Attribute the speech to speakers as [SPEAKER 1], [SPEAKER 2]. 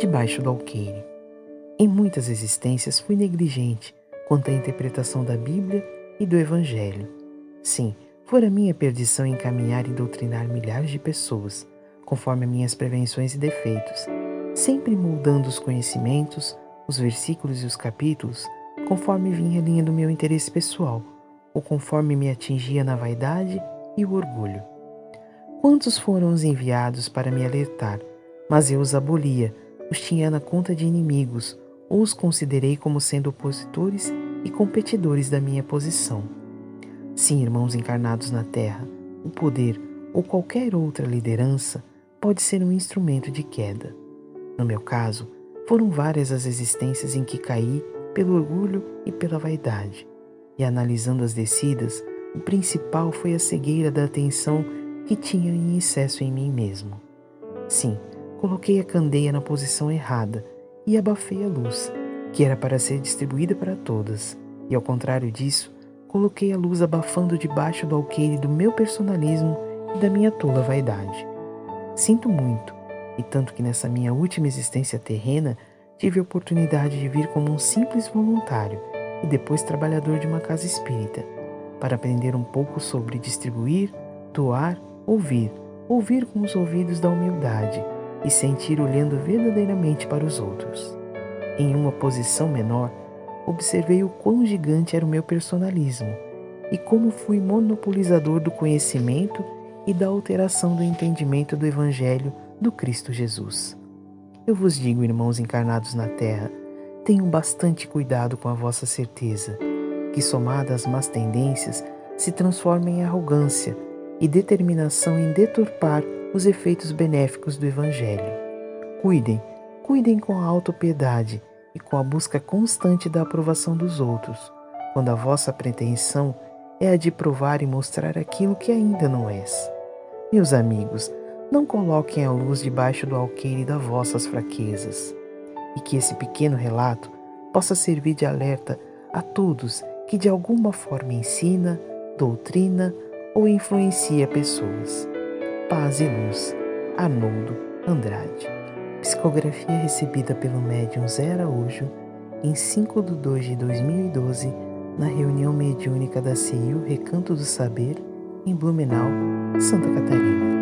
[SPEAKER 1] Debaixo do alqueire. Em muitas existências fui negligente quanto à interpretação da Bíblia e do Evangelho. Sim, fora minha perdição encaminhar e doutrinar milhares de pessoas, conforme minhas prevenções e defeitos, sempre moldando os conhecimentos, os versículos e os capítulos, conforme vinha a linha do meu interesse pessoal, ou conforme me atingia na vaidade e o orgulho. Quantos foram os enviados para me alertar, mas eu os abolia, os tinha na conta de inimigos ou os considerei como sendo opositores e competidores da minha posição. Sim, irmãos encarnados na terra, o poder ou qualquer outra liderança pode ser um instrumento de queda. No meu caso, foram várias as existências em que caí pelo orgulho e pela vaidade. E analisando as descidas, o principal foi a cegueira da atenção que tinha em excesso em mim mesmo. Sim, coloquei a candeia na posição errada e abafei a luz, que era para ser distribuída para todas, e ao contrário disso, coloquei a luz abafando debaixo do alqueire do meu personalismo e da minha tola vaidade. Sinto muito, e tanto que nessa minha última existência terrena tive a oportunidade de vir como um simples voluntário e depois trabalhador de uma casa espírita, para aprender um pouco sobre distribuir, doar, ouvir, ouvir com os ouvidos da humildade e sentir olhando verdadeiramente para os outros. Em uma posição menor, observei o quão gigante era o meu personalismo e como fui monopolizador do conhecimento e da alteração do entendimento do Evangelho do Cristo Jesus. Eu vos digo, irmãos encarnados na terra, tenham bastante cuidado com a vossa certeza, que somada às más tendências se transforma em arrogância e determinação em deturpar os efeitos benéficos do Evangelho. Cuidem, cuidem com a autopiedade e com a busca constante da aprovação dos outros, quando a vossa pretensão é a de provar e mostrar aquilo que ainda não és. Meus amigos, não coloquem a luz debaixo do alqueire das vossas fraquezas, e que esse pequeno relato possa servir de alerta a todos que de alguma forma ensina, doutrina ou influencia pessoas. Paz e Luz, Arnoldo Andrade. Psicografia recebida pelo médium Zé Araújo em 5 de 2 de 2012, na reunião mediúnica da CIU Recanto do Saber, em Blumenau, Santa Catarina.